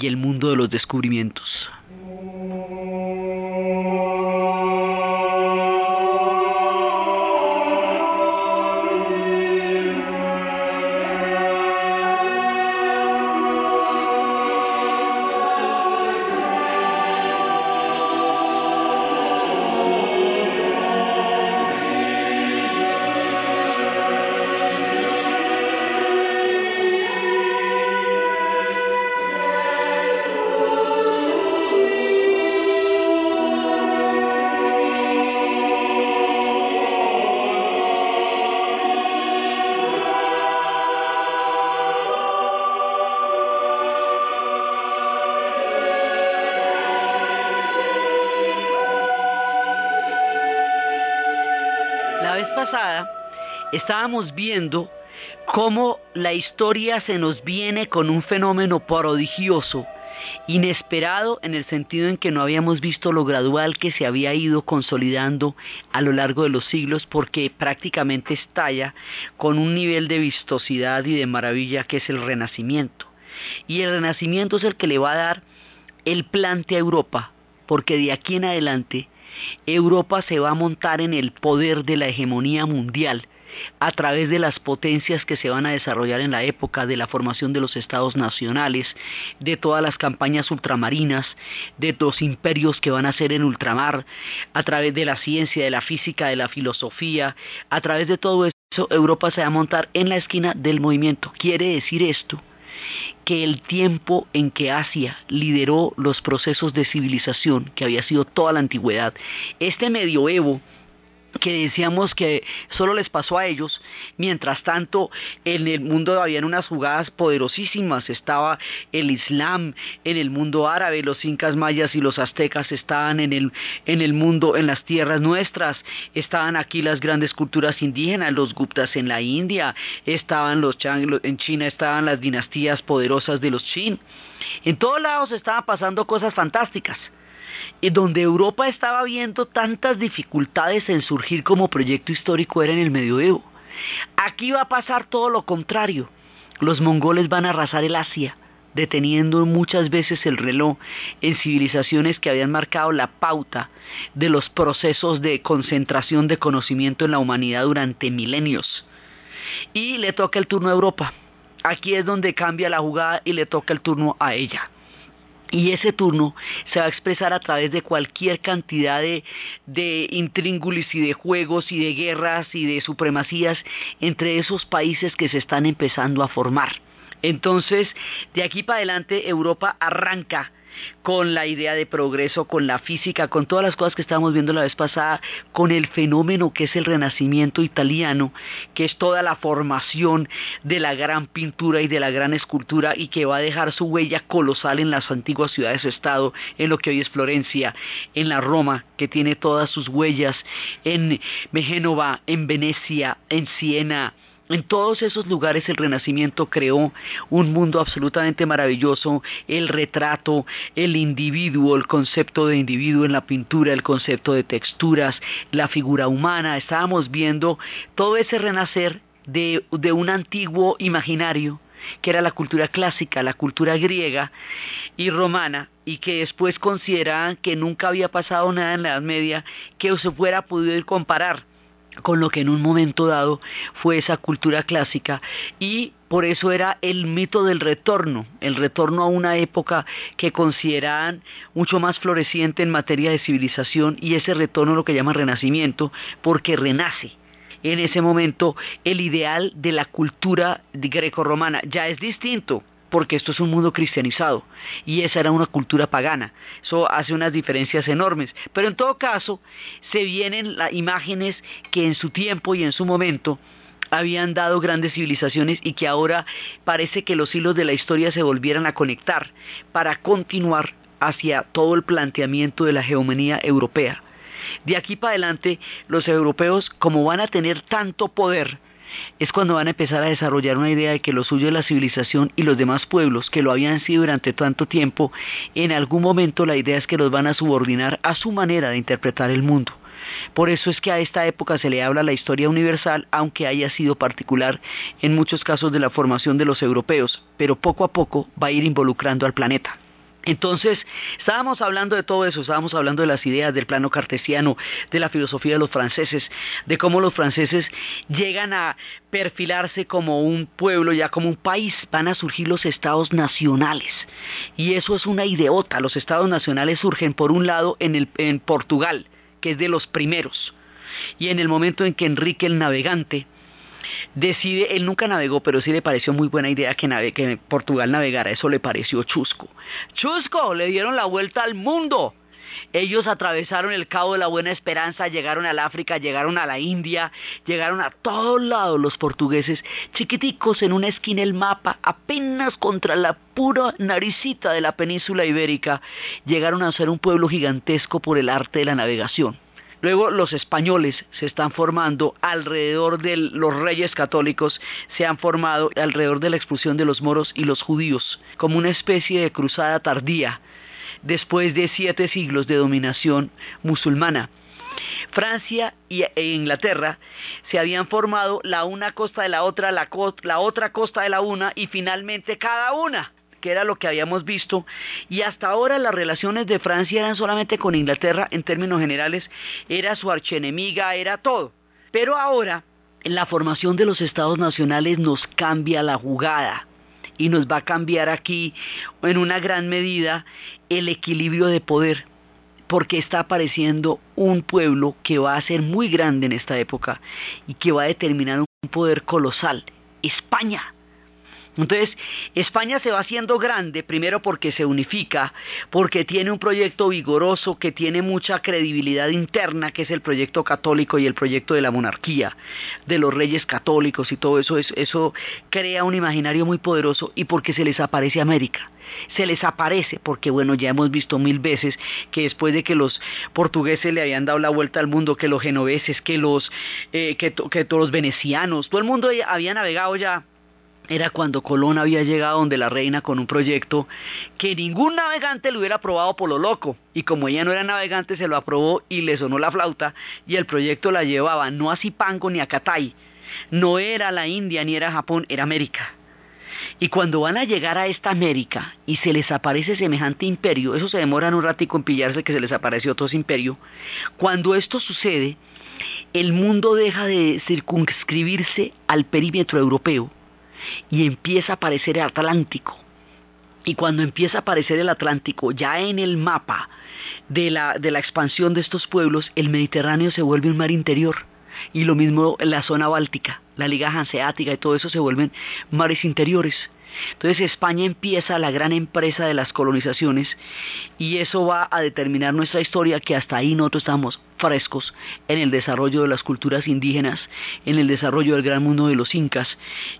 y el mundo de los descubrimientos. Estábamos viendo cómo la historia se nos viene con un fenómeno prodigioso, inesperado en el sentido en que no habíamos visto lo gradual que se había ido consolidando a lo largo de los siglos porque prácticamente estalla con un nivel de vistosidad y de maravilla que es el renacimiento. Y el renacimiento es el que le va a dar el plante a Europa, porque de aquí en adelante Europa se va a montar en el poder de la hegemonía mundial a través de las potencias que se van a desarrollar en la época de la formación de los estados nacionales, de todas las campañas ultramarinas, de los imperios que van a ser en ultramar, a través de la ciencia, de la física, de la filosofía, a través de todo eso Europa se va a montar en la esquina del movimiento. Quiere decir esto que el tiempo en que Asia lideró los procesos de civilización, que había sido toda la antigüedad, este medioevo que decíamos que solo les pasó a ellos, mientras tanto en el mundo habían unas jugadas poderosísimas, estaba el Islam en el mundo árabe, los incas mayas y los aztecas estaban en el, en el mundo, en las tierras nuestras, estaban aquí las grandes culturas indígenas, los guptas en la India, estaban los chang, en China estaban las dinastías poderosas de los chin, en todos lados estaban pasando cosas fantásticas y donde Europa estaba viendo tantas dificultades en surgir como proyecto histórico era en el medioevo. Aquí va a pasar todo lo contrario. Los mongoles van a arrasar el Asia, deteniendo muchas veces el reloj en civilizaciones que habían marcado la pauta de los procesos de concentración de conocimiento en la humanidad durante milenios. Y le toca el turno a Europa. Aquí es donde cambia la jugada y le toca el turno a ella. Y ese turno se va a expresar a través de cualquier cantidad de, de intríngulis y de juegos y de guerras y de supremacías entre esos países que se están empezando a formar. Entonces, de aquí para adelante Europa arranca con la idea de progreso, con la física, con todas las cosas que estábamos viendo la vez pasada, con el fenómeno que es el renacimiento italiano, que es toda la formación de la gran pintura y de la gran escultura y que va a dejar su huella colosal en las antiguas ciudades-estado, en lo que hoy es Florencia, en la Roma, que tiene todas sus huellas, en Génova, en Venecia, en Siena, en todos esos lugares el Renacimiento creó un mundo absolutamente maravilloso, el retrato, el individuo, el concepto de individuo en la pintura, el concepto de texturas, la figura humana. Estábamos viendo todo ese renacer de, un antiguo imaginario que era la cultura clásica, la cultura griega y romana, y que después consideraban que nunca había pasado nada en la Edad Media que se fuera podido comparar con lo que en un momento dado fue esa cultura clásica y por eso era el mito del retorno, el retorno a una época que consideraban mucho más floreciente en materia de civilización y ese retorno lo que llaman renacimiento porque renace. En ese momento el ideal de la cultura greco-romana ya es distinto, porque esto es un mundo cristianizado y esa era una cultura pagana. Eso hace unas diferencias enormes. Pero en todo caso, se vienen las imágenes que en su tiempo y en su momento habían dado grandes civilizaciones y que ahora parece que los hilos de la historia se volvieran a conectar para continuar hacia todo el planteamiento de la hegemonía europea. De aquí para adelante, los europeos, como van a tener tanto poder, es cuando van a empezar a desarrollar una idea de que lo suyo es la civilización y los demás pueblos que lo habían sido durante tanto tiempo, en algún momento la idea es que los van a subordinar a su manera de interpretar el mundo. Por eso es que a esta época se le habla la historia universal, aunque haya sido particular en muchos casos de la formación de los europeos, pero poco a poco va a ir involucrando al planeta. Entonces, estábamos hablando de todo eso, estábamos hablando de las ideas del plano cartesiano, de la filosofía de los franceses, de cómo los franceses llegan a perfilarse como un pueblo, ya como un país, van a surgir los estados nacionales. Y eso es una ideota, los estados nacionales surgen por un lado en, el, en Portugal, que es de los primeros, y en el momento en que Enrique el Navegante, decide, él nunca navegó, pero sí le pareció muy buena idea que, que Portugal navegara, eso le pareció chusco. Chusco, le dieron la vuelta al mundo. Ellos atravesaron el Cabo de la Buena Esperanza, llegaron al África, llegaron a la India, llegaron a todos lados los portugueses, chiquiticos en una esquina del mapa, apenas contra la pura naricita de la península ibérica, llegaron a ser un pueblo gigantesco por el arte de la navegación. Luego los españoles se están formando alrededor de los reyes católicos, se han formado alrededor de la expulsión de los moros y los judíos, como una especie de cruzada tardía, después de siete siglos de dominación musulmana. Francia e Inglaterra se habían formado la una costa de la otra, la, la otra costa de la una y finalmente cada una que era lo que habíamos visto, y hasta ahora las relaciones de Francia eran solamente con Inglaterra en términos generales, era su archenemiga, era todo. Pero ahora, la formación de los estados nacionales nos cambia la jugada y nos va a cambiar aquí en una gran medida el equilibrio de poder porque está apareciendo un pueblo que va a ser muy grande en esta época y que va a determinar un poder colosal, España. Entonces, España se va haciendo grande, primero porque se unifica, porque tiene un proyecto vigoroso que tiene mucha credibilidad interna, que es el proyecto católico y el proyecto de la monarquía, de los reyes católicos y todo eso, eso crea un imaginario muy poderoso y porque se les aparece América. Se les aparece, porque bueno, ya hemos visto mil veces que después de que los portugueses le habían dado la vuelta al mundo, que los genoveses, que los, eh, que, que todos los venecianos, todo el mundo había navegado ya era cuando Colón había llegado donde la reina con un proyecto que ningún navegante le hubiera aprobado por lo loco. Y como ella no era navegante, se lo aprobó y le sonó la flauta y el proyecto la llevaba no a Zipango ni a Catay. No era la India ni era Japón, era América. Y cuando van a llegar a esta América y se les aparece semejante imperio, eso se demora un ratico en pillarse que se les apareció otro imperio, cuando esto sucede, el mundo deja de circunscribirse al perímetro europeo y empieza a aparecer el Atlántico. Y cuando empieza a aparecer el Atlántico, ya en el mapa de la, de la expansión de estos pueblos, el Mediterráneo se vuelve un mar interior. Y lo mismo la zona báltica, la Liga Hanseática y todo eso se vuelven mares interiores. Entonces España empieza la gran empresa de las colonizaciones y eso va a determinar nuestra historia que hasta ahí nosotros estamos frescos en el desarrollo de las culturas indígenas, en el desarrollo del gran mundo de los incas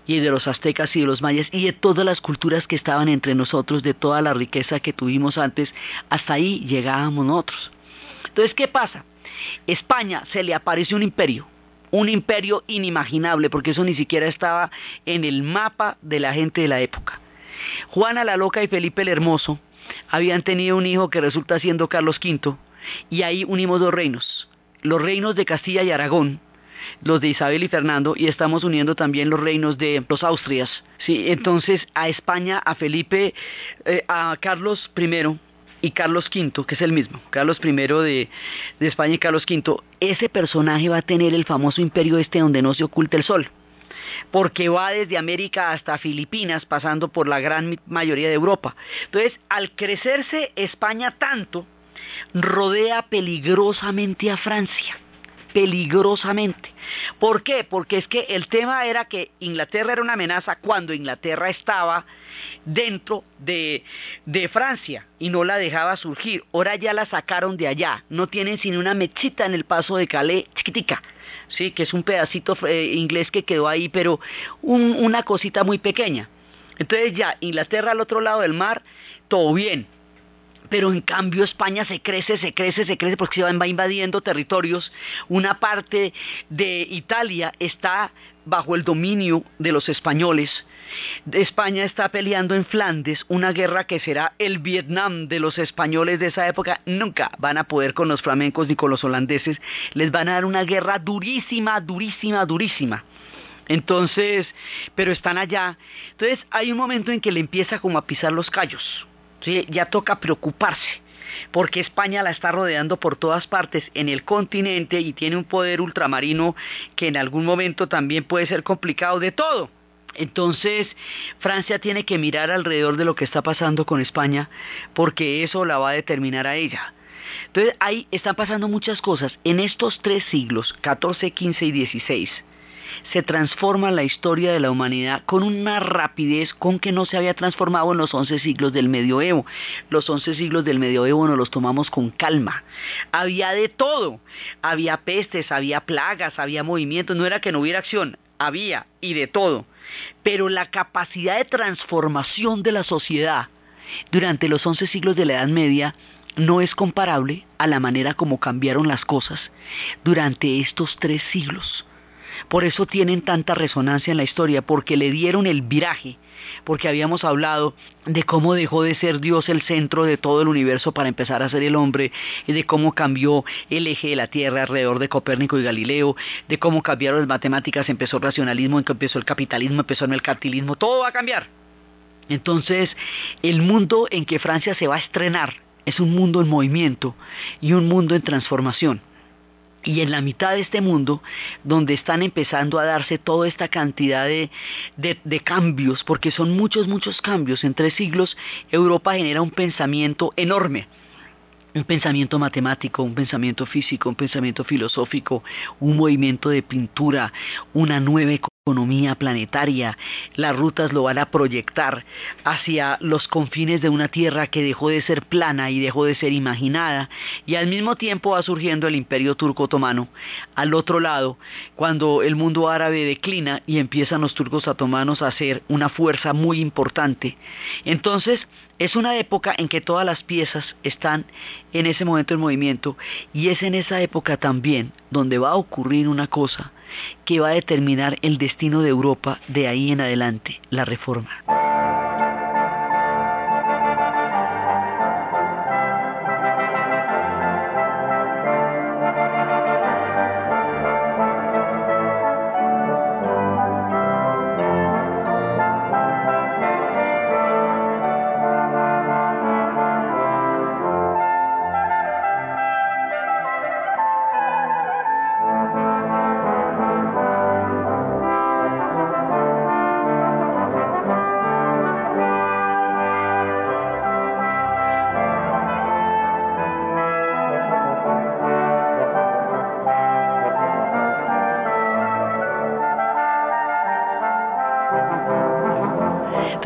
y de los aztecas y de los mayas y de todas las culturas que estaban entre nosotros, de toda la riqueza que tuvimos antes, hasta ahí llegábamos nosotros. Entonces, ¿qué pasa? España se le aparece un imperio, un imperio inimaginable, porque eso ni siquiera estaba en el mapa de la gente de la época. Juana la Loca y Felipe el Hermoso habían tenido un hijo que resulta siendo Carlos V, y ahí unimos dos reinos, los reinos de Castilla y Aragón, los de Isabel y Fernando, y estamos uniendo también los reinos de los Austrias. ¿sí? Entonces a España, a Felipe, eh, a Carlos I, y Carlos V, que es el mismo, Carlos I de, España y Carlos V, ese personaje va a tener el famoso imperio este donde no se oculta el sol, porque va desde América hasta Filipinas, pasando por la gran mayoría de Europa. Entonces, al crecerse España tanto, rodea peligrosamente a Francia peligrosamente. ¿Por qué? Porque es que el tema era que Inglaterra era una amenaza cuando Inglaterra estaba dentro de, de, Francia y no la dejaba surgir. Ahora ya la sacaron de allá. No tienen sino una mechita en el paso de Calais, chiquitica. Sí, que es un pedacito eh, inglés que quedó ahí, pero una cosita muy pequeña. Entonces ya, Inglaterra al otro lado del mar, todo bien. Pero en cambio España se crece, se crece, se crece porque se va invadiendo territorios. Una parte de Italia está bajo el dominio de los españoles. España está peleando en Flandes una guerra que será el Vietnam de los españoles de esa época. Nunca van a poder con los flamencos ni con los holandeses. Les van a dar una guerra durísima, durísima, durísima. Entonces, pero están allá. Entonces hay un momento en que le empieza como a pisar los callos. ¿Sí? Ya toca preocuparse porque España la está rodeando por todas partes en el continente y tiene un poder ultramarino que en algún momento también puede ser complicado de todo. Entonces, Francia tiene que mirar alrededor de lo que está pasando con España, porque eso la va a determinar a ella. Entonces, ahí están pasando muchas cosas. En estos tres siglos, 14, 15 y 16, se transforma la historia de la humanidad con una rapidez con que no se había transformado en los 11 siglos del medioevo. Los 11 siglos del medioevo nos los tomamos con calma. Había de todo. Había pestes, había plagas, había movimientos. No era que no hubiera acción, había y de todo. Pero la capacidad de transformación de la sociedad durante los 11 siglos de la Edad Media no es comparable a la manera como cambiaron las cosas durante estos tres siglos. Por eso tienen tanta resonancia en la historia, porque le dieron el viraje, porque habíamos hablado de cómo dejó de ser Dios el centro de todo el universo para empezar a ser el hombre, y de cómo cambió el eje de la Tierra alrededor de Copérnico y Galileo, de cómo cambiaron las matemáticas, empezó el racionalismo, empezó el capitalismo, empezó el mercantilismo, todo va a cambiar. Entonces, el mundo en que Francia se va a estrenar es un mundo en movimiento y un mundo en transformación. Y en la mitad de este mundo, donde están empezando a darse toda esta cantidad de, cambios, porque son muchos, muchos cambios, en tres siglos Europa genera un pensamiento enorme. Un pensamiento matemático, un pensamiento físico, un pensamiento filosófico, un movimiento de pintura, una nueva economía planetaria, las rutas lo van a proyectar hacia los confines de una tierra que dejó de ser plana y dejó de ser imaginada, y al mismo tiempo va surgiendo el imperio turco otomano. Al otro lado, cuando el mundo árabe declina y empiezan los turcos otomanos a ser una fuerza muy importante. Entonces, es una época en que todas las piezas están en ese momento en movimiento y es en esa época también donde va a ocurrir una cosa que va a determinar el destino de Europa de ahí en adelante, la reforma.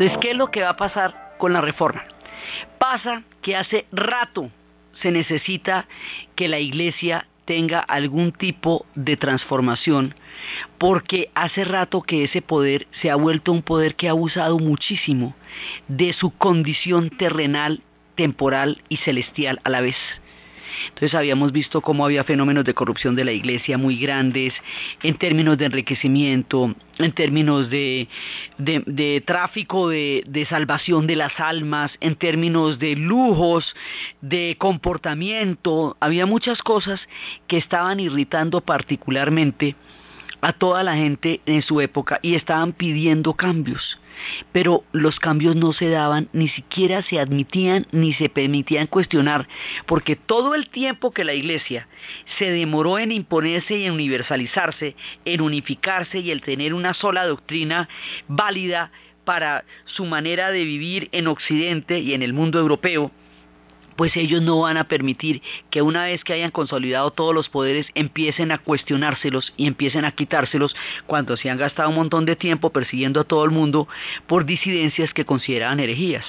Entonces, ¿qué es lo que va a pasar con la reforma? Pasa que hace rato se necesita que la iglesia tenga algún tipo de transformación, porque hace rato que ese poder se ha vuelto un poder que ha abusado muchísimo de su condición terrenal, temporal y celestial a la vez. Entonces habíamos visto cómo había fenómenos de corrupción de la iglesia muy grandes, en términos de enriquecimiento, en términos de, tráfico de, salvación de las almas, en términos de lujos, de comportamiento. Había muchas cosas que estaban irritando particularmente a toda la gente en su época y estaban pidiendo cambios pero los cambios no se daban, ni siquiera se admitían ni se permitían cuestionar, porque todo el tiempo que la Iglesia se demoró en imponerse y en universalizarse, en unificarse y en tener una sola doctrina válida para su manera de vivir en Occidente y en el mundo europeo, pues ellos no van a permitir que una vez que hayan consolidado todos los poderes empiecen a cuestionárselos y empiecen a quitárselos cuando se han gastado un montón de tiempo persiguiendo a todo el mundo por disidencias que consideraban herejías.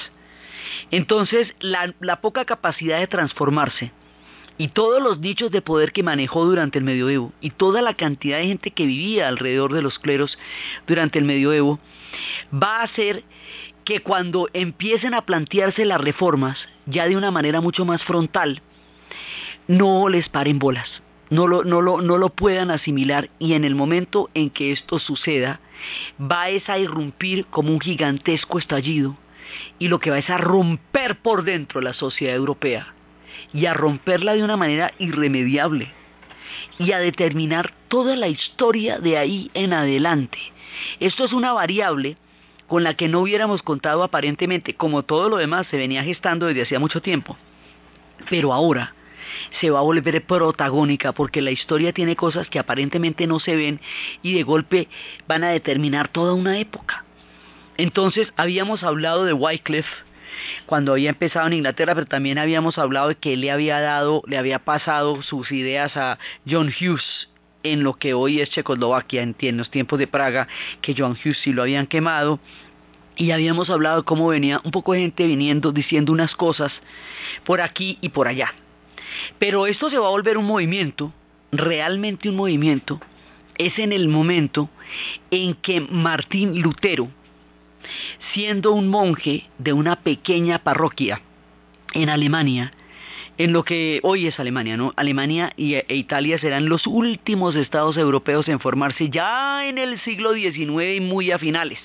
Entonces, la, poca capacidad de transformarse y todos los nichos de poder que manejó durante el medioevo y toda la cantidad de gente que vivía alrededor de los cleros durante el medioevo va a hacer que cuando empiecen a plantearse las reformas, ya de una manera mucho más frontal, no les paren bolas, no lo, no lo, no lo puedan asimilar y en el momento en que esto suceda, va a irrumpir como un gigantesco estallido y lo que va es a romper por dentro la sociedad europea y a romperla de una manera irremediable y a determinar toda la historia de ahí en adelante. Esto es una variable con la que no hubiéramos contado aparentemente, como todo lo demás se venía gestando desde hacía mucho tiempo. Pero ahora se va a volver protagónica porque la historia tiene cosas que aparentemente no se ven y de golpe van a determinar toda una época. Entonces habíamos hablado de Wycliffe cuando había empezado en Inglaterra, pero también habíamos hablado de que él le había dado, le había pasado sus ideas a John Hughes en lo que hoy es Checoslovaquia, en, los tiempos de Praga, que John Hughes sí lo habían quemado, y habíamos hablado cómo venía un poco de gente viniendo diciendo unas cosas por aquí y por allá. Pero esto se va a volver un movimiento, realmente un movimiento, es en el momento en que Martín Lutero, siendo un monje de una pequeña parroquia en Alemania, en lo que hoy es Alemania, ¿no? Alemania y, e Italia serán los últimos estados europeos en formarse ya en el siglo XIX y muy a finales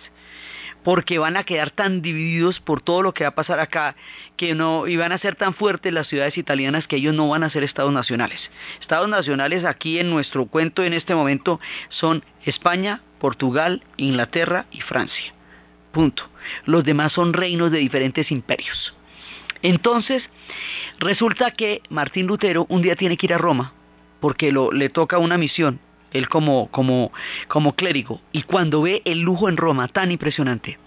porque van a quedar tan divididos por todo lo que va a pasar acá, que no, y van a ser tan fuertes las ciudades italianas que ellos no van a ser estados nacionales. Estados nacionales aquí en nuestro cuento en este momento son España, Portugal, Inglaterra y Francia. Punto. Los demás son reinos de diferentes imperios. Entonces, resulta que Martín Lutero un día tiene que ir a Roma porque lo, le toca una misión, él como, como, como clérigo, y cuando ve el lujo en Roma tan impresionante,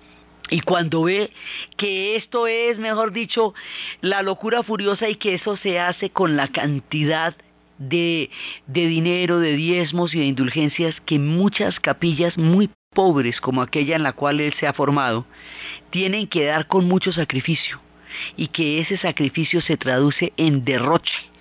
y cuando ve que esto es, mejor dicho, la locura furiosa y que eso se hace con la cantidad de, de dinero, de diezmos y de indulgencias que muchas capillas muy pobres como aquella en la cual él se ha formado, tienen que dar con mucho sacrificio y que ese sacrificio se traduce en derroche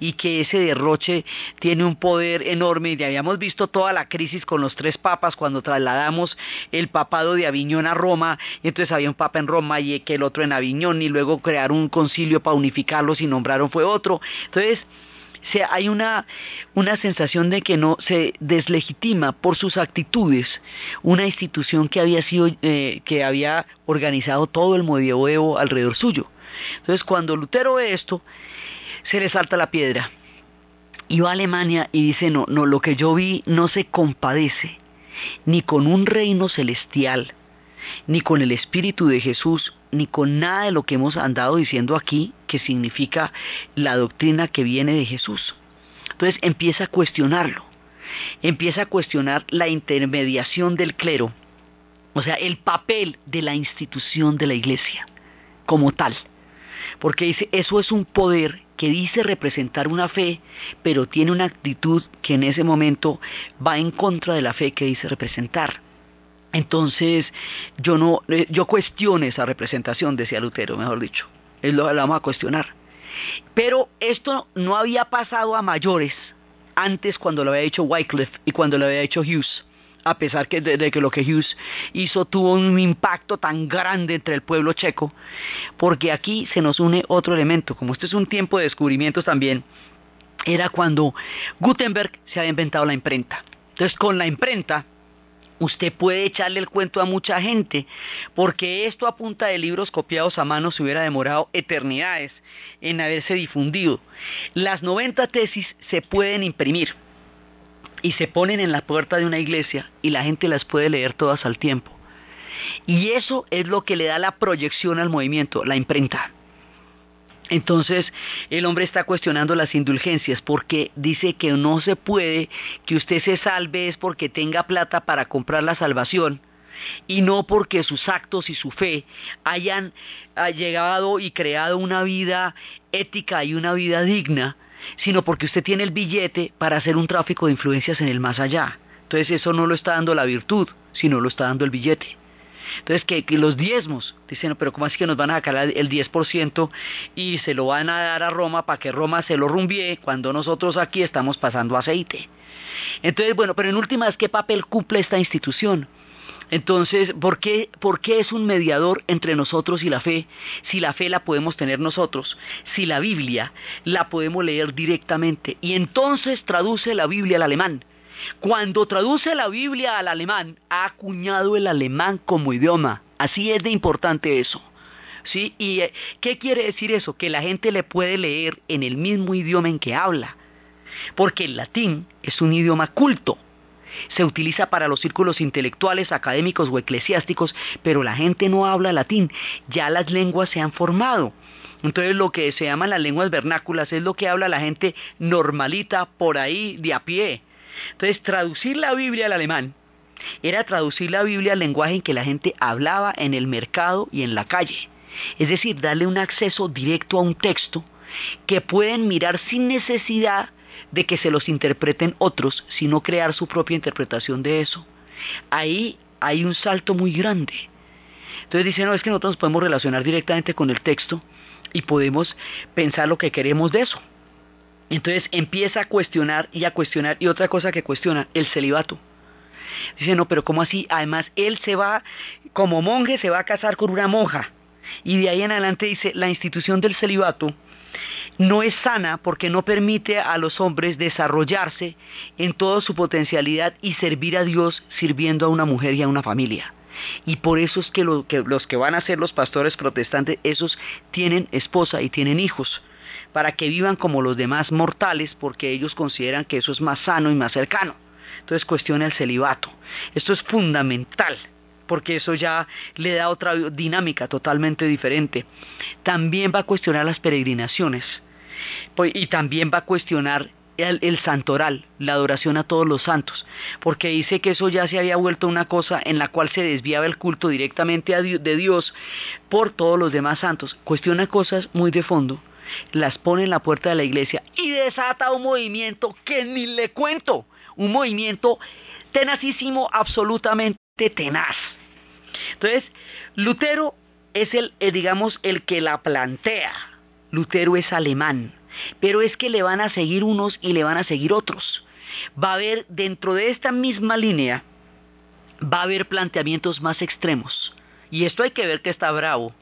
y que ese derroche tiene un poder enorme y habíamos visto toda la crisis con los tres papas cuando trasladamos el papado de Aviñón a Roma, y entonces había un papa en Roma y que el otro en Aviñón y luego crearon un concilio para unificarlos y nombraron fue otro. Entonces, hay una, una sensación de que no se deslegitima por sus actitudes una institución que había sido, eh, que había organizado todo el medioevo alrededor suyo. Entonces cuando Lutero ve esto, se le salta la piedra. Y va a Alemania y dice, no, no, lo que yo vi no se compadece ni con un reino celestial, ni con el Espíritu de Jesús, ni con nada de lo que hemos andado diciendo aquí, que significa la doctrina que viene de Jesús. Entonces empieza a cuestionarlo, empieza a cuestionar la intermediación del clero, o sea, el papel de la institución de la iglesia como tal. Porque dice, eso es un poder que dice representar una fe, pero tiene una actitud que en ese momento va en contra de la fe que dice representar. Entonces, yo no, eh, yo cuestiono esa representación, decía Lutero, mejor dicho. Es lo que vamos a cuestionar. Pero esto no había pasado a mayores antes cuando lo había hecho Wycliffe y cuando lo había hecho Hughes a pesar que de, que lo que Hughes hizo tuvo un impacto tan grande entre el pueblo checo, porque aquí se nos une otro elemento, como este es un tiempo de descubrimientos también, era cuando Gutenberg se había inventado la imprenta. Entonces con la imprenta usted puede echarle el cuento a mucha gente, porque esto a punta de libros copiados a mano se hubiera demorado eternidades en haberse difundido. Las 90 tesis se pueden imprimir y se ponen en la puerta de una iglesia y la gente las puede leer todas al tiempo. Y eso es lo que le da la proyección al movimiento, la imprenta. Entonces el hombre está cuestionando las indulgencias porque dice que no se puede que usted se salve es porque tenga plata para comprar la salvación y no porque sus actos y su fe hayan llegado y creado una vida ética y una vida digna, sino porque usted tiene el billete para hacer un tráfico de influencias en el más allá. Entonces eso no lo está dando la virtud, sino lo está dando el billete. Entonces, que, los diezmos, dicen, pero ¿cómo es que nos van a sacar el 10% y se lo van a dar a Roma para que Roma se lo rumbie cuando nosotros aquí estamos pasando aceite? Entonces, bueno, pero en últimas, ¿qué papel cumple esta institución? Entonces, ¿por qué, ¿por qué es un mediador entre nosotros y la fe? Si la fe la podemos tener nosotros, si la Biblia la podemos leer directamente. Y entonces traduce la Biblia al alemán. Cuando traduce la Biblia al alemán, ha acuñado el alemán como idioma. Así es de importante eso. ¿Sí? ¿Y eh, qué quiere decir eso? Que la gente le puede leer en el mismo idioma en que habla. Porque el latín es un idioma culto se utiliza para los círculos intelectuales, académicos o eclesiásticos, pero la gente no habla latín, ya las lenguas se han formado. Entonces lo que se llaman las lenguas vernáculas es lo que habla la gente normalita por ahí de a pie. Entonces traducir la Biblia al alemán era traducir la Biblia al lenguaje en que la gente hablaba en el mercado y en la calle. Es decir, darle un acceso directo a un texto que pueden mirar sin necesidad de que se los interpreten otros, sino crear su propia interpretación de eso. Ahí hay un salto muy grande. Entonces dice, no, es que nosotros nos podemos relacionar directamente con el texto y podemos pensar lo que queremos de eso. Entonces empieza a cuestionar y a cuestionar, y otra cosa que cuestiona, el celibato. Dice, no, pero ¿cómo así? Además, él se va, como monje, se va a casar con una monja. Y de ahí en adelante dice, la institución del celibato no es sana porque no permite a los hombres desarrollarse en toda su potencialidad y servir a Dios sirviendo a una mujer y a una familia. Y por eso es que, los que van a ser los pastores protestantes, esos tienen esposa y tienen hijos, para que vivan como los demás mortales, porque ellos consideran que eso es más sano y más cercano. Entonces cuestiona el celibato. Esto es fundamental porque eso ya le da otra dinámica totalmente diferente. También va a cuestionar las peregrinaciones pues, y también va a cuestionar el, santoral, la adoración a todos los santos, porque dice que eso ya se había vuelto una cosa en la cual se desviaba el culto directamente de Dios por todos los demás santos. Cuestiona cosas muy de fondo, las pone en la puerta de la iglesia y desata un movimiento que ni le cuento, un movimiento tenacísimo, absolutamente tenaz. Entonces, Lutero es el, eh, digamos, el que la plantea. Lutero es alemán, pero es que le van a seguir unos y le van a seguir otros. Va a haber, dentro de esta misma línea, va a haber planteamientos más extremos. Y esto hay que ver que está bravo.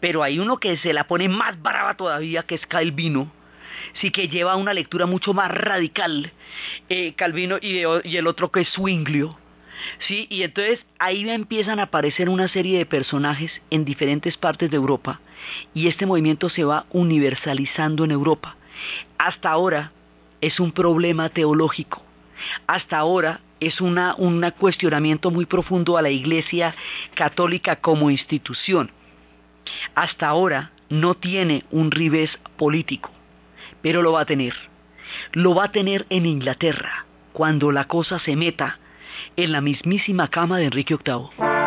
Pero hay uno que se la pone más brava todavía, que es Calvino, sí que lleva una lectura mucho más radical, eh, Calvino, y, el otro que es Zwinglio. Sí, y entonces ahí empiezan a aparecer una serie de personajes en diferentes partes de Europa y este movimiento se va universalizando en Europa. Hasta ahora es un problema teológico. Hasta ahora es un cuestionamiento muy profundo a la Iglesia católica como institución. Hasta ahora no tiene un revés político, pero lo va a tener. Lo va a tener en Inglaterra, cuando la cosa se meta en la mismísima cama de Enrique VIII.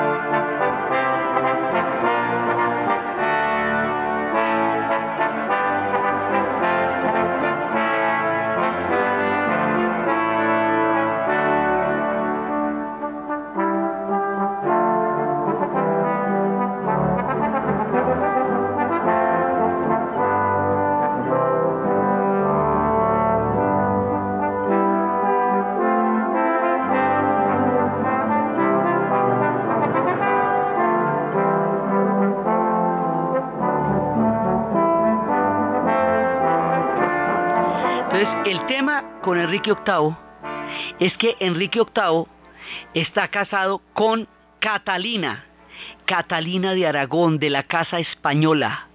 Enrique VIII es que Enrique VIII está casado con Catalina, Catalina de Aragón, de la Casa Española.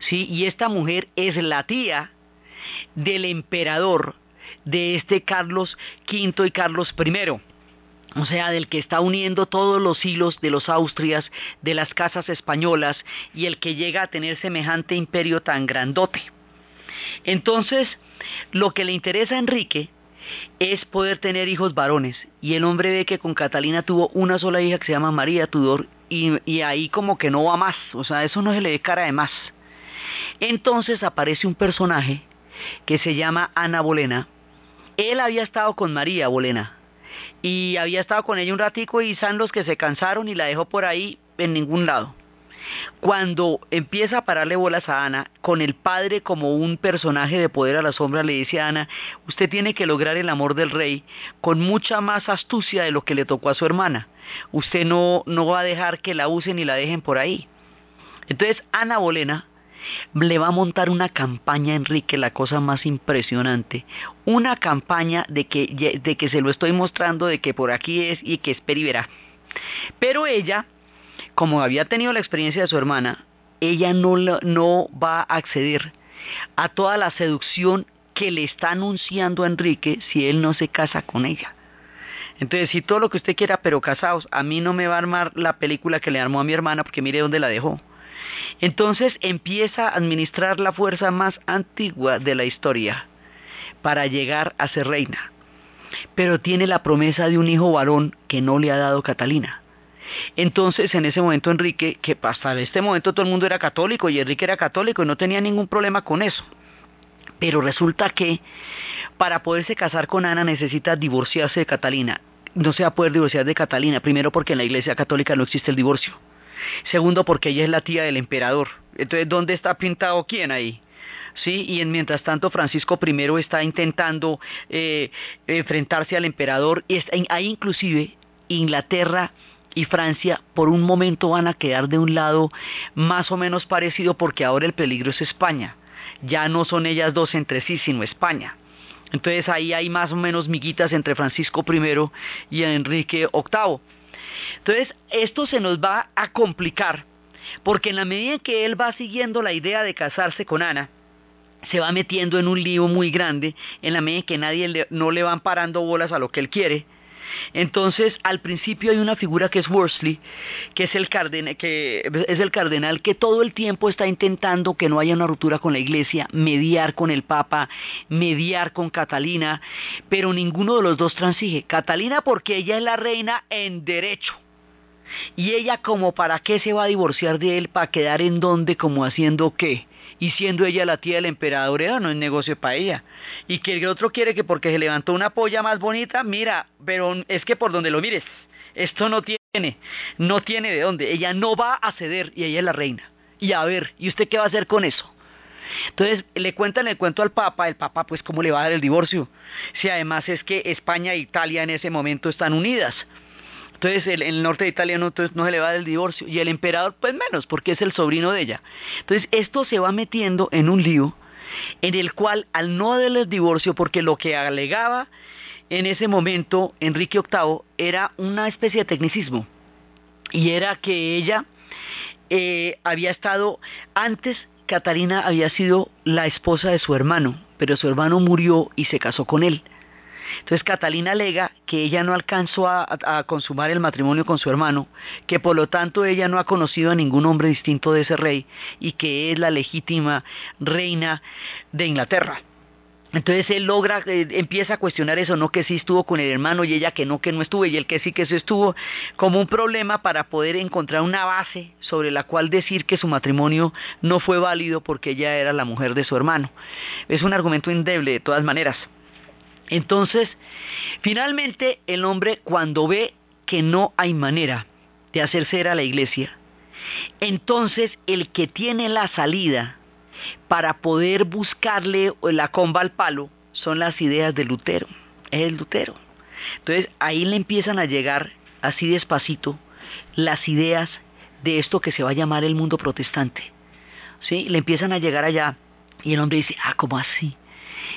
¿sí? Y esta mujer es la tía del emperador de este Carlos V y Carlos I. O sea, del que está uniendo todos los hilos de los Austrias, de las casas españolas, y el que llega a tener semejante imperio tan grandote. Entonces, lo que le interesa a Enrique es poder tener hijos varones. Y el hombre ve que con Catalina tuvo una sola hija que se llama María Tudor y, ahí como que no va más. O sea, eso no se le ve cara de más. Entonces aparece un personaje que se llama Ana Bolena. Él había estado con María Bolena y había estado con ella un ratico y son los que se cansaron y la dejó por ahí en ningún lado. Cuando empieza a pararle bolas a Ana, con el padre como un personaje de poder a la sombra, le dice a Ana, usted tiene que lograr el amor del rey con mucha más astucia de lo que le tocó a su hermana. Usted no, no va a dejar que la usen y la dejen por ahí. Entonces Ana Bolena le va a montar una campaña Enrique, la cosa más impresionante. Una campaña de que, de que se lo estoy mostrando, de que por aquí es y que espera y verá. Pero ella como había tenido la experiencia de su hermana, ella no, no va a acceder a toda la seducción que le está anunciando a Enrique si él no se casa con ella. Entonces, si todo lo que usted quiera, pero casados, a mí no me va a armar la película que le armó a mi hermana porque mire dónde la dejó. Entonces empieza a administrar la fuerza más antigua de la historia para llegar a ser reina. Pero tiene la promesa de un hijo varón que no le ha dado Catalina. Entonces, en ese momento Enrique, que hasta este momento todo el mundo era católico y Enrique era católico y no tenía ningún problema con eso. Pero resulta que para poderse casar con Ana necesita divorciarse de Catalina. No se va a poder divorciar de Catalina, primero porque en la Iglesia Católica no existe el divorcio. Segundo porque ella es la tía del emperador. Entonces, ¿dónde está pintado quién ahí? ¿sí? Y en, mientras tanto Francisco I está intentando eh, enfrentarse al emperador y está, ahí inclusive Inglaterra y Francia por un momento van a quedar de un lado más o menos parecido porque ahora el peligro es España. Ya no son ellas dos entre sí, sino España. Entonces ahí hay más o menos miguitas entre Francisco I y Enrique VIII. Entonces esto se nos va a complicar porque en la medida en que él va siguiendo la idea de casarse con Ana, se va metiendo en un lío muy grande en la medida en que nadie no le van parando bolas a lo que él quiere entonces, al principio hay una figura que es Worsley, que es el cardenal que todo el tiempo está intentando que no haya una ruptura con la iglesia, mediar con el papa, mediar con Catalina, pero ninguno de los dos transige. Catalina porque ella es la reina en derecho. Y ella como para qué se va a divorciar de él, para quedar en donde, como haciendo qué y siendo ella la tía del emperador, no es negocio para ella. Y que el otro quiere que porque se levantó una polla más bonita, mira, pero es que por donde lo mires, esto no tiene, no tiene de dónde. Ella no va a ceder y ella es la reina. Y a ver, ¿y usted qué va a hacer con eso? Entonces le cuentan el cuento al Papa, el Papa pues cómo le va a dar el divorcio, si además es que España e Italia en ese momento están unidas. Entonces el, el norte de Italia no, se le va del divorcio y el emperador pues menos porque es el sobrino de ella. Entonces esto se va metiendo en un lío en el cual al no darle el divorcio porque lo que alegaba en ese momento Enrique VIII era una especie de tecnicismo y era que ella eh, había estado antes Catarina había sido la esposa de su hermano, pero su hermano murió y se casó con él. Entonces Catalina alega que ella no alcanzó a, consumar el matrimonio con su hermano, que por lo tanto ella no ha conocido a ningún hombre distinto de ese rey y que es la legítima reina de Inglaterra. Entonces él logra, eh, empieza a cuestionar eso, no que sí estuvo con el hermano y ella que no, que no estuvo y él que sí que eso estuvo, como un problema para poder encontrar una base sobre la cual decir que su matrimonio no fue válido porque ella era la mujer de su hermano. Es un argumento endeble de todas maneras. Entonces, finalmente el hombre cuando ve que no hay manera de hacer ser a la iglesia, entonces el que tiene la salida para poder buscarle la comba al palo son las ideas de Lutero, es el Lutero. Entonces ahí le empiezan a llegar así despacito las ideas de esto que se va a llamar el mundo protestante. ¿Sí? Le empiezan a llegar allá y el hombre dice, ah, ¿cómo así?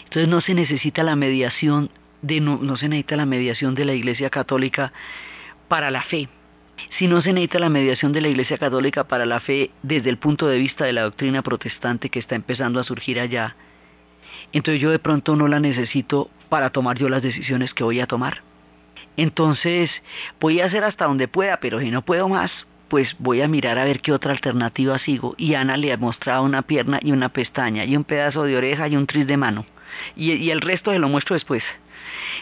Entonces no se necesita la mediación de no, no se necesita la mediación de la Iglesia Católica para la fe. Si no se necesita la mediación de la Iglesia Católica para la fe desde el punto de vista de la doctrina protestante que está empezando a surgir allá, entonces yo de pronto no la necesito para tomar yo las decisiones que voy a tomar. Entonces voy a hacer hasta donde pueda, pero si no puedo más, pues voy a mirar a ver qué otra alternativa sigo. Y Ana le ha mostrado una pierna y una pestaña y un pedazo de oreja y un tris de mano y, el resto se lo muestro después.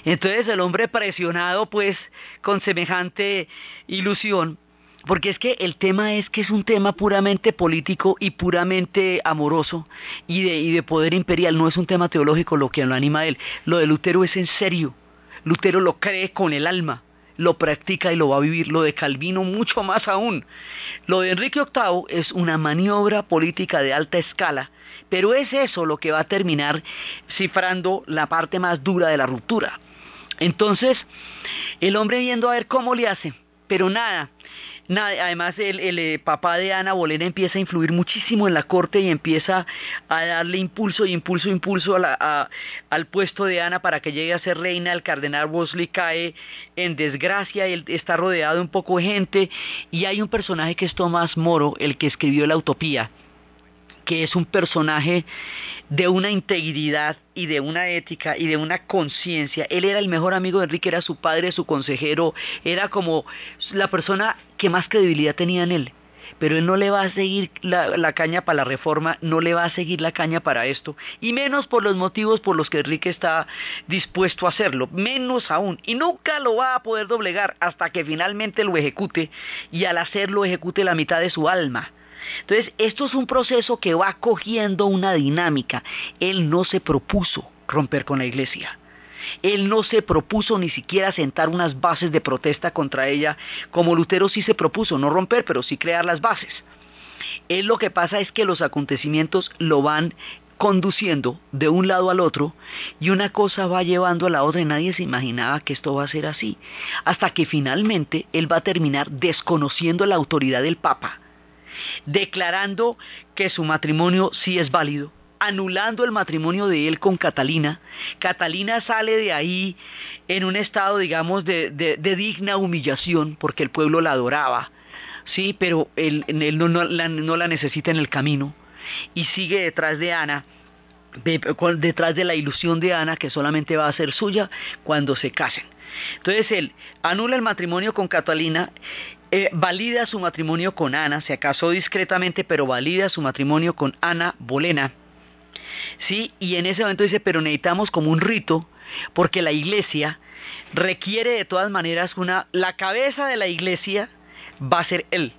Entonces el hombre presionado pues con semejante ilusión, porque es que el tema es que es un tema puramente político y puramente amoroso y de, y de poder imperial, no es un tema teológico lo que lo anima a él. Lo de Lutero es en serio, Lutero lo cree con el alma. Lo practica y lo va a vivir, lo de Calvino mucho más aún. Lo de Enrique VIII es una maniobra política de alta escala, pero es eso lo que va a terminar cifrando la parte más dura de la ruptura. Entonces, el hombre viendo a ver cómo le hace, pero nada, además el, eh, papá de Ana Bolena empieza a influir muchísimo en la corte y empieza a darle impulso, impulso, impulso al puesto de Ana para que llegue a ser reina. El cardenal Wolsey cae en desgracia, él está rodeado de un poco de gente y hay un personaje que es Tomás Moro, el que escribió la utopía que es un personaje de una integridad y de una ética y de una conciencia. Él era el mejor amigo de Enrique, era su padre, su consejero, era como la persona que más credibilidad tenía en él. Pero él no le va a seguir la, caña para la reforma, no le va a seguir la caña para esto, y menos por los motivos por los que Enrique está dispuesto a hacerlo, menos aún, y nunca lo va a poder doblegar hasta que finalmente lo ejecute, y al hacerlo ejecute la mitad de su alma entonces, esto es un proceso que va cogiendo una dinámica. Él no se propuso romper con la iglesia. Él no se propuso ni siquiera sentar unas bases de protesta contra ella, como Lutero sí se propuso, no romper, pero sí crear las bases. Él lo que pasa es que los acontecimientos lo van conduciendo de un lado al otro y una cosa va llevando a la otra y nadie se imaginaba que esto va a ser así. Hasta que finalmente él va a terminar desconociendo la autoridad del Papa declarando que su matrimonio sí es válido, anulando el matrimonio de él con Catalina. Catalina sale de ahí en un estado, digamos, de, digna humillación, porque el pueblo la adoraba, sí, pero él, no, la, no la necesita en el camino, y sigue detrás de Ana detrás de la ilusión de Ana que solamente va a ser suya cuando se casen. Entonces él anula el matrimonio con Catalina eh, valida su matrimonio con Ana, se casó discretamente, pero valida su matrimonio con Ana Bolena. Sí, y en ese momento dice, pero necesitamos como un rito, porque la iglesia requiere de todas maneras una, la cabeza de la iglesia va a ser él.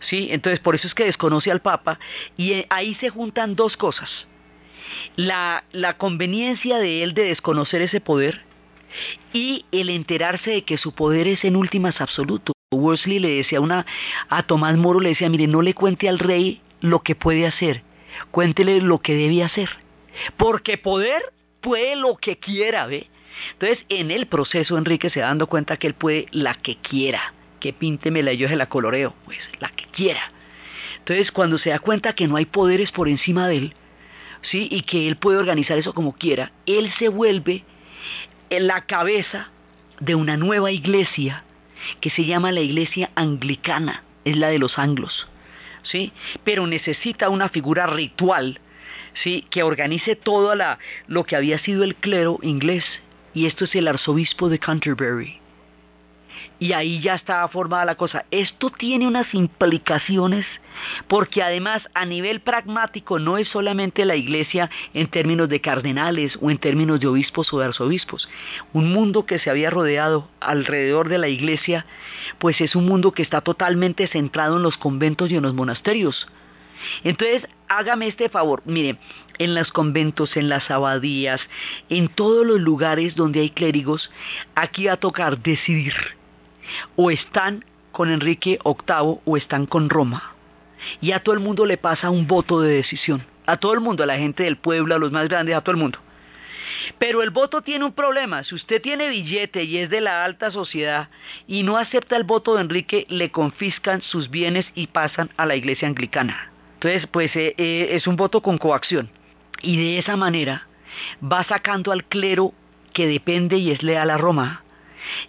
¿Sí? Entonces por eso es que desconoce al Papa y eh, ahí se juntan dos cosas. La, la conveniencia de él de desconocer ese poder y el enterarse de que su poder es en últimas absoluto. Worsley le decía una, a Tomás Moro le decía, mire, no le cuente al rey lo que puede hacer, cuéntele lo que debe hacer. Porque poder puede lo que quiera, ¿ve? Entonces, en el proceso, Enrique se va dando cuenta que él puede la que quiera, que píntemela y yo se la coloreo, pues, la que quiera. Entonces, cuando se da cuenta que no hay poderes por encima de él, ¿sí? Y que él puede organizar eso como quiera, él se vuelve la cabeza de una nueva iglesia que se llama la iglesia anglicana, es la de los anglos, ¿sí? Pero necesita una figura ritual, ¿sí? Que organice todo la, lo que había sido el clero inglés, y esto es el arzobispo de Canterbury y ahí ya estaba formada la cosa. Esto tiene unas implicaciones porque además a nivel pragmático no es solamente la iglesia en términos de cardenales o en términos de obispos o de arzobispos. Un mundo que se había rodeado alrededor de la iglesia, pues es un mundo que está totalmente centrado en los conventos y en los monasterios. Entonces, hágame este favor, mire, en los conventos, en las abadías, en todos los lugares donde hay clérigos, aquí va a tocar decidir o están con Enrique VIII o están con Roma. Y a todo el mundo le pasa un voto de decisión. A todo el mundo, a la gente del pueblo, a los más grandes, a todo el mundo. Pero el voto tiene un problema. Si usted tiene billete y es de la alta sociedad y no acepta el voto de Enrique, le confiscan sus bienes y pasan a la iglesia anglicana. Entonces, pues eh, eh, es un voto con coacción. Y de esa manera va sacando al clero que depende y es leal a Roma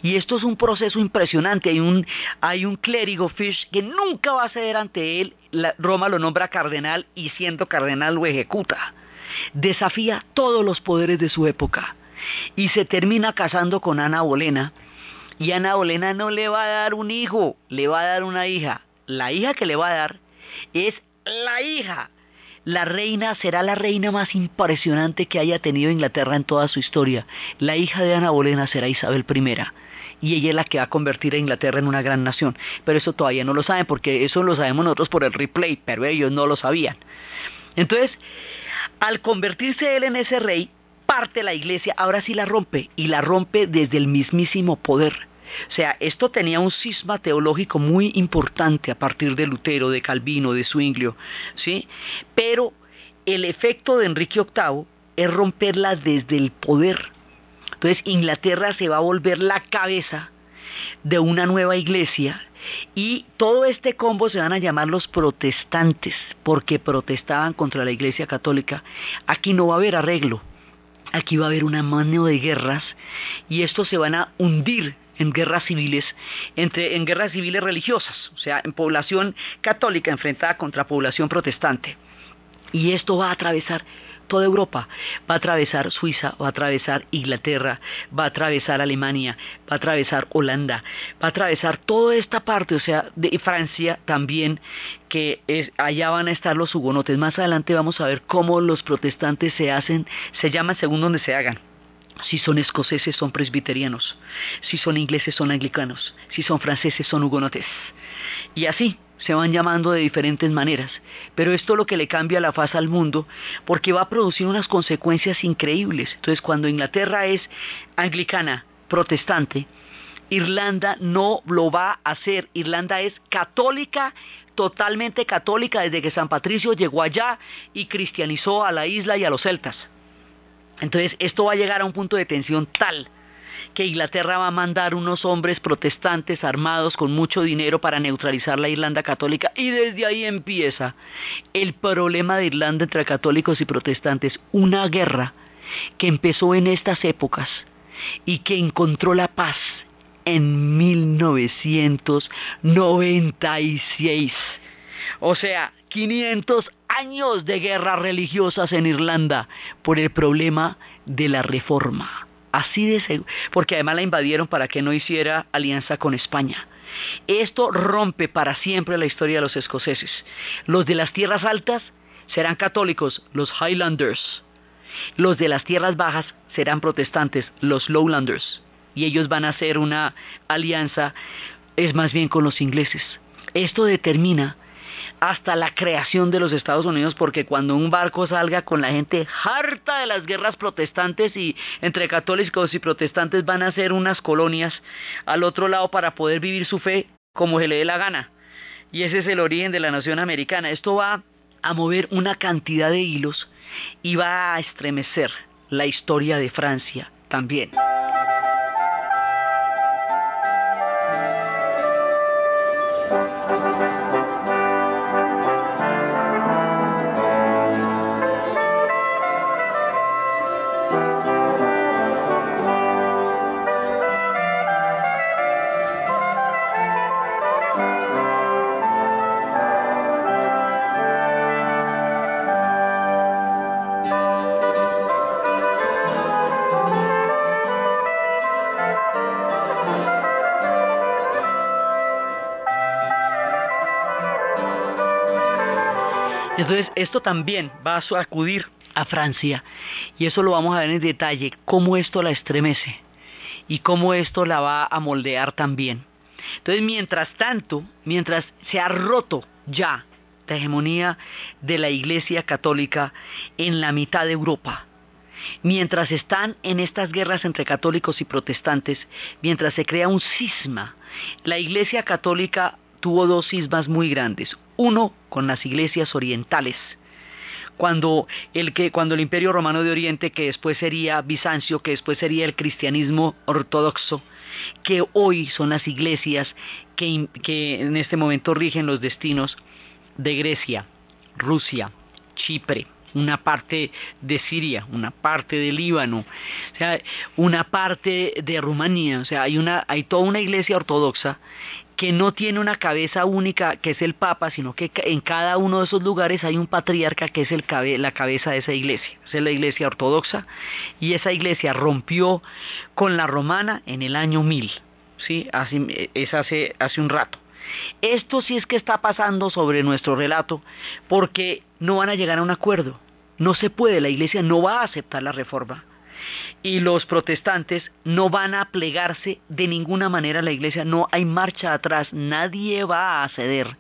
y esto es un proceso impresionante. Hay un, hay un clérigo Fish que nunca va a ceder ante él. Roma lo nombra cardenal y siendo cardenal lo ejecuta. Desafía todos los poderes de su época. Y se termina casando con Ana Bolena. Y Ana Bolena no le va a dar un hijo, le va a dar una hija. La hija que le va a dar es la hija la reina será la reina más impresionante que haya tenido Inglaterra en toda su historia. La hija de Ana Bolena será Isabel I. Y ella es la que va a convertir a Inglaterra en una gran nación. Pero eso todavía no lo saben porque eso lo sabemos nosotros por el replay, pero ellos no lo sabían. Entonces, al convertirse él en ese rey, parte la iglesia, ahora sí la rompe, y la rompe desde el mismísimo poder. O sea, esto tenía un cisma teológico muy importante a partir de Lutero, de Calvino, de Zwinglio, ¿sí? Pero el efecto de Enrique VIII es romperla desde el poder. Entonces Inglaterra se va a volver la cabeza de una nueva iglesia y todo este combo se van a llamar los protestantes porque protestaban contra la iglesia católica. Aquí no va a haber arreglo, aquí va a haber una mano de guerras y estos se van a hundir en guerras civiles, entre, en guerras civiles religiosas, o sea, en población católica enfrentada contra población protestante. Y esto va a atravesar toda Europa. Va a atravesar Suiza, va a atravesar Inglaterra, va a atravesar Alemania, va a atravesar Holanda, va a atravesar toda esta parte, o sea, de Francia también, que allá van a estar los hugonotes. Más adelante vamos a ver cómo los protestantes se hacen, se llaman según donde se hagan. Si son escoceses son presbiterianos, si son ingleses son anglicanos, si son franceses son hugonotes. Y así, se van llamando de diferentes maneras, pero esto es lo que le cambia la faz al mundo porque va a producir unas consecuencias increíbles. Entonces, cuando Inglaterra es anglicana, protestante, Irlanda no lo va a hacer. Irlanda es católica, totalmente católica desde que San Patricio llegó allá y cristianizó a la isla y a los celtas. Entonces, esto va a llegar a un punto de tensión tal que Inglaterra va a mandar unos hombres protestantes armados con mucho dinero para neutralizar la Irlanda católica y desde ahí empieza el problema de Irlanda entre católicos y protestantes, una guerra que empezó en estas épocas y que encontró la paz en 1996. O sea, 500 años de guerras religiosas en Irlanda por el problema de la reforma. Así de seguro, porque además la invadieron para que no hiciera alianza con España. Esto rompe para siempre la historia de los escoceses. Los de las tierras altas serán católicos, los Highlanders. Los de las tierras bajas serán protestantes, los Lowlanders. Y ellos van a hacer una alianza, es más bien con los ingleses. Esto determina hasta la creación de los Estados Unidos, porque cuando un barco salga con la gente harta de las guerras protestantes y entre católicos y protestantes van a hacer unas colonias al otro lado para poder vivir su fe como se le dé la gana. Y ese es el origen de la nación americana. Esto va a mover una cantidad de hilos y va a estremecer la historia de Francia también. Entonces, esto también va a sacudir a Francia y eso lo vamos a ver en detalle, cómo esto la estremece y cómo esto la va a moldear también. Entonces, mientras tanto, mientras se ha roto ya la hegemonía de la Iglesia Católica en la mitad de Europa, mientras están en estas guerras entre católicos y protestantes, mientras se crea un cisma, la Iglesia Católica tuvo dos cismas muy grandes. Uno con las iglesias orientales, cuando el, que, cuando el Imperio Romano de Oriente, que después sería Bizancio, que después sería el cristianismo ortodoxo, que hoy son las iglesias que, en este momento rigen los destinos de Grecia, Rusia, Chipre, una parte de Siria, una parte de Líbano, una parte de Rumanía, o sea, hay hay toda una iglesia ortodoxa que no tiene una cabeza única que es el Papa, sino que en cada uno de esos lugares hay un patriarca que es el la cabeza de esa iglesia. Es la iglesia ortodoxa y esa iglesia rompió con la romana en el año 1000, ¿sí? Es hace, hace un rato. Esto sí es que está pasando sobre nuestro relato porque no van a llegar a un acuerdo. No se puede, la iglesia no va a aceptar la reforma y los protestantes no van a plegarse de ninguna manera a la iglesia, no hay marcha atrás, nadie va a ceder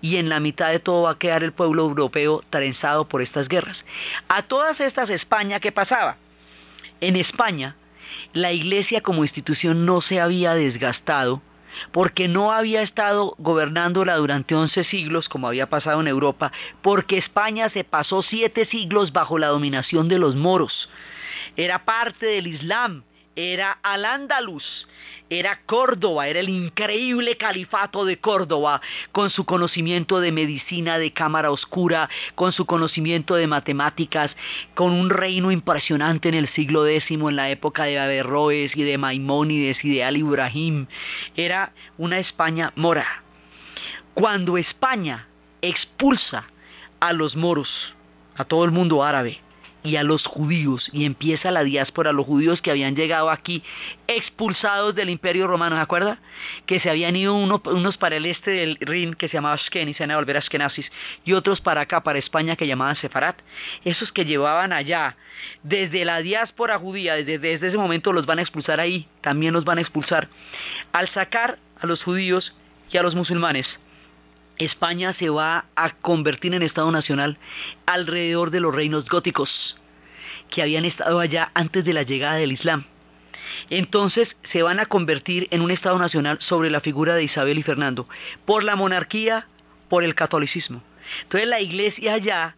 y en la mitad de todo va a quedar el pueblo europeo trenzado por estas guerras. A todas estas España, ¿qué pasaba? En España la iglesia como institución no se había desgastado, porque no había estado gobernándola durante 11 siglos como había pasado en Europa, porque España se pasó siete siglos bajo la dominación de los moros. Era parte del Islam, era Al-Ándalus, era Córdoba, era el increíble califato de Córdoba, con su conocimiento de medicina de cámara oscura, con su conocimiento de matemáticas, con un reino impresionante en el siglo X, en la época de Averroes y de Maimónides y de Ali Ibrahim. Era una España mora. Cuando España expulsa a los moros, a todo el mundo árabe, y a los judíos y empieza la diáspora, los judíos que habían llegado aquí expulsados del imperio romano, ¿se acuerda? Que se habían ido unos para el este del Rin que se llamaba Ashken y se van a volver Ashkenazis y otros para acá, para España que llamaban Sefarat. Esos que llevaban allá desde la diáspora judía, desde, desde ese momento los van a expulsar ahí, también los van a expulsar. Al sacar a los judíos y a los musulmanes, España se va a convertir en Estado Nacional alrededor de los reinos góticos que habían estado allá antes de la llegada del Islam. Entonces se van a convertir en un Estado Nacional sobre la figura de Isabel y Fernando, por la monarquía, por el catolicismo. Entonces la iglesia allá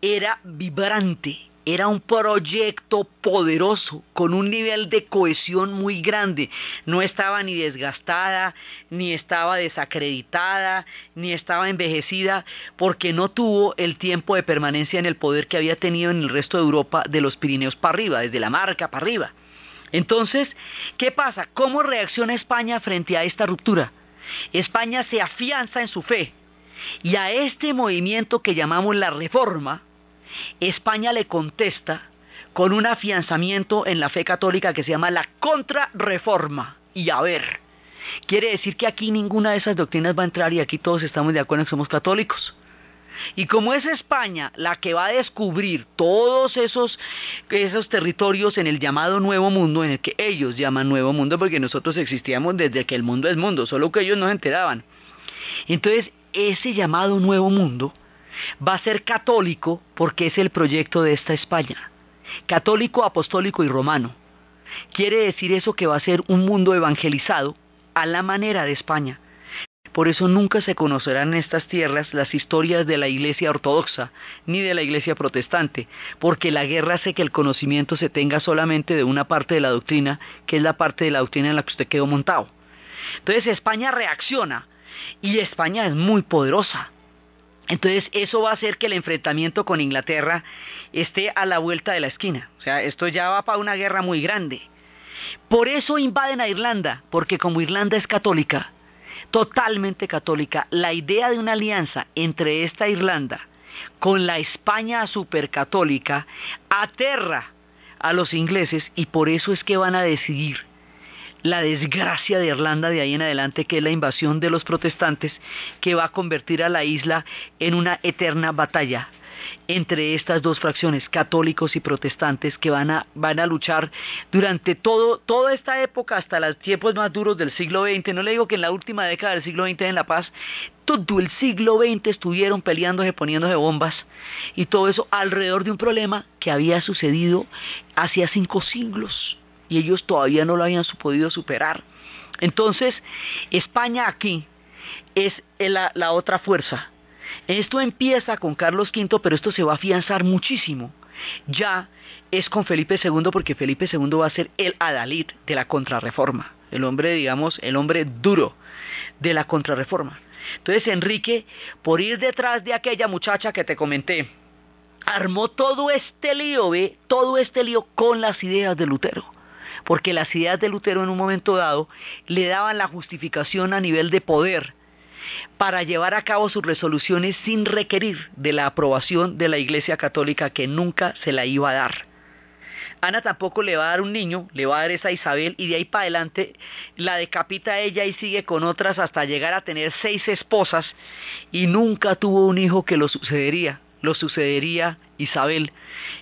era vibrante, era un proyecto poderoso, con un nivel de cohesión muy grande. No estaba ni desgastada, ni estaba desacreditada, ni estaba envejecida, porque no tuvo el tiempo de permanencia en el poder que había tenido en el resto de Europa de los Pirineos para arriba, desde la marca para arriba. Entonces, ¿qué pasa? ¿Cómo reacciona España frente a esta ruptura? España se afianza en su fe y a este movimiento que llamamos la reforma, España le contesta con un afianzamiento en la fe católica que se llama la contrarreforma. Y a ver, quiere decir que aquí ninguna de esas doctrinas va a entrar y aquí todos estamos de acuerdo en que somos católicos. Y como es España la que va a descubrir todos esos, esos territorios en el llamado Nuevo Mundo, en el que ellos llaman Nuevo Mundo, porque nosotros existíamos desde que el mundo es mundo, solo que ellos no se enteraban. Entonces, ese llamado Nuevo Mundo va a ser católico porque es el proyecto de esta España. Católico, apostólico y romano. Quiere decir eso que va a ser un mundo evangelizado a la manera de España. Por eso nunca se conocerán en estas tierras las historias de la iglesia ortodoxa ni de la iglesia protestante, porque la guerra hace que el conocimiento se tenga solamente de una parte de la doctrina, que es la parte de la doctrina en la que usted quedó montado. Entonces España reacciona y España es muy poderosa. Entonces eso va a hacer que el enfrentamiento con Inglaterra esté a la vuelta de la esquina. O sea, esto ya va para una guerra muy grande. Por eso invaden a Irlanda, porque como Irlanda es católica, totalmente católica, la idea de una alianza entre esta Irlanda con la España supercatólica aterra a los ingleses y por eso es que van a decidir la desgracia de Irlanda de ahí en adelante, que es la invasión de los protestantes, que va a convertir a la isla en una eterna batalla entre estas dos fracciones, católicos y protestantes, que van a, van a luchar durante todo, toda esta época, hasta los tiempos más duros del siglo XX. No le digo que en la última década del siglo XX en La Paz, todo el siglo XX estuvieron peleándose, poniéndose bombas, y todo eso alrededor de un problema que había sucedido hacia cinco siglos y ellos todavía no lo habían podido superar. Entonces, España aquí es la, otra fuerza. Esto empieza con Carlos V, pero esto se va a afianzar muchísimo. Ya es con Felipe II porque Felipe II va a ser el adalid de la contrarreforma, el hombre, digamos, el hombre duro de la contrarreforma. Entonces Enrique, por ir detrás de aquella muchacha que te comenté, armó todo este lío, ¿ve? Todo este lío con las ideas de Lutero porque las ideas de Lutero en un momento dado le daban la justificación a nivel de poder para llevar a cabo sus resoluciones sin requerir de la aprobación de la Iglesia Católica que nunca se la iba a dar. Ana tampoco le va a dar un niño, le va a dar esa Isabel y de ahí para adelante la decapita a ella y sigue con otras hasta llegar a tener seis esposas y nunca tuvo un hijo que lo sucedería lo sucedería Isabel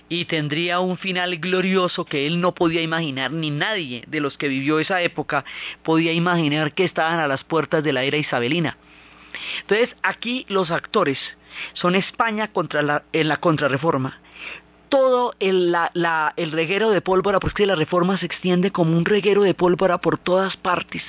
y tendría un final glorioso que él no podía imaginar, ni nadie de los que vivió esa época podía imaginar que estaban a las puertas de la era isabelina. Entonces aquí los actores son España contra la, en la contrarreforma todo el, reguero de pólvora, porque la reforma se extiende como un reguero de pólvora por todas partes.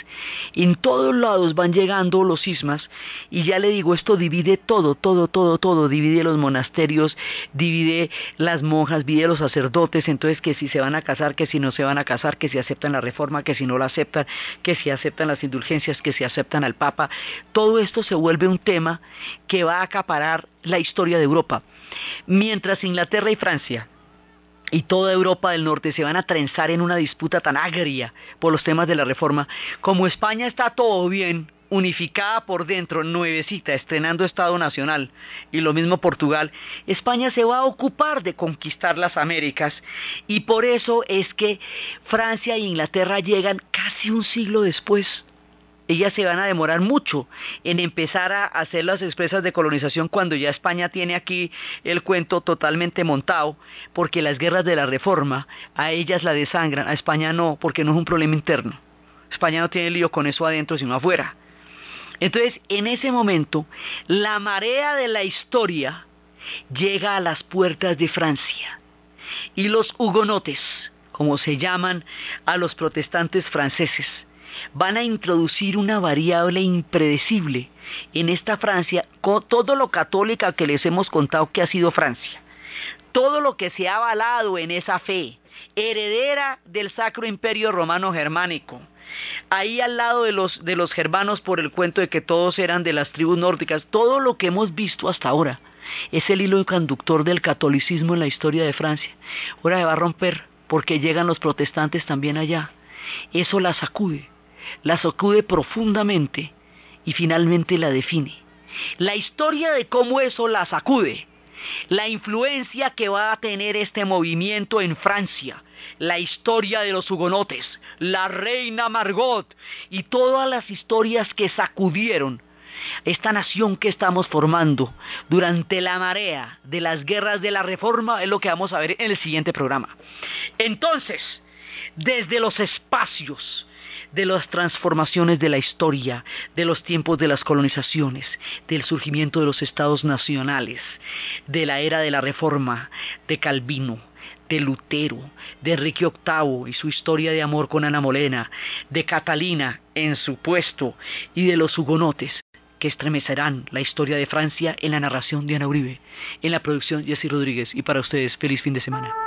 En todos lados van llegando los sismas y ya le digo, esto divide todo, todo, todo, todo, divide los monasterios, divide las monjas, divide los sacerdotes, entonces que si se van a casar, que si no se van a casar, que si aceptan la reforma, que si no la aceptan, que si aceptan las indulgencias, que si aceptan al Papa. Todo esto se vuelve un tema que va a acaparar la historia de Europa. Mientras Inglaterra y Francia y toda Europa del Norte se van a trenzar en una disputa tan agria por los temas de la reforma, como España está todo bien, unificada por dentro, nuevecita, estrenando Estado Nacional, y lo mismo Portugal, España se va a ocupar de conquistar las Américas, y por eso es que Francia e Inglaterra llegan casi un siglo después ellas se van a demorar mucho en empezar a hacer las expresas de colonización cuando ya España tiene aquí el cuento totalmente montado, porque las guerras de la reforma a ellas la desangran, a España no, porque no es un problema interno. España no tiene lío con eso adentro, sino afuera. Entonces, en ese momento, la marea de la historia llega a las puertas de Francia. Y los hugonotes, como se llaman a los protestantes franceses, van a introducir una variable impredecible en esta Francia, todo lo católica que les hemos contado que ha sido Francia, todo lo que se ha avalado en esa fe, heredera del Sacro Imperio Romano Germánico, ahí al lado de los, de los germanos por el cuento de que todos eran de las tribus nórdicas, todo lo que hemos visto hasta ahora es el hilo conductor del catolicismo en la historia de Francia. Ahora se va a romper porque llegan los protestantes también allá. Eso la sacude la sacude profundamente y finalmente la define. La historia de cómo eso la sacude, la influencia que va a tener este movimiento en Francia, la historia de los hugonotes, la reina Margot y todas las historias que sacudieron esta nación que estamos formando durante la marea de las guerras de la reforma es lo que vamos a ver en el siguiente programa. Entonces, desde los espacios, de las transformaciones de la historia, de los tiempos de las colonizaciones, del surgimiento de los estados nacionales, de la era de la reforma, de Calvino, de Lutero, de Enrique VIII y su historia de amor con Ana Molena, de Catalina en su puesto y de los hugonotes que estremecerán la historia de Francia en la narración de Ana Uribe, en la producción Jessy Rodríguez y para ustedes feliz fin de semana.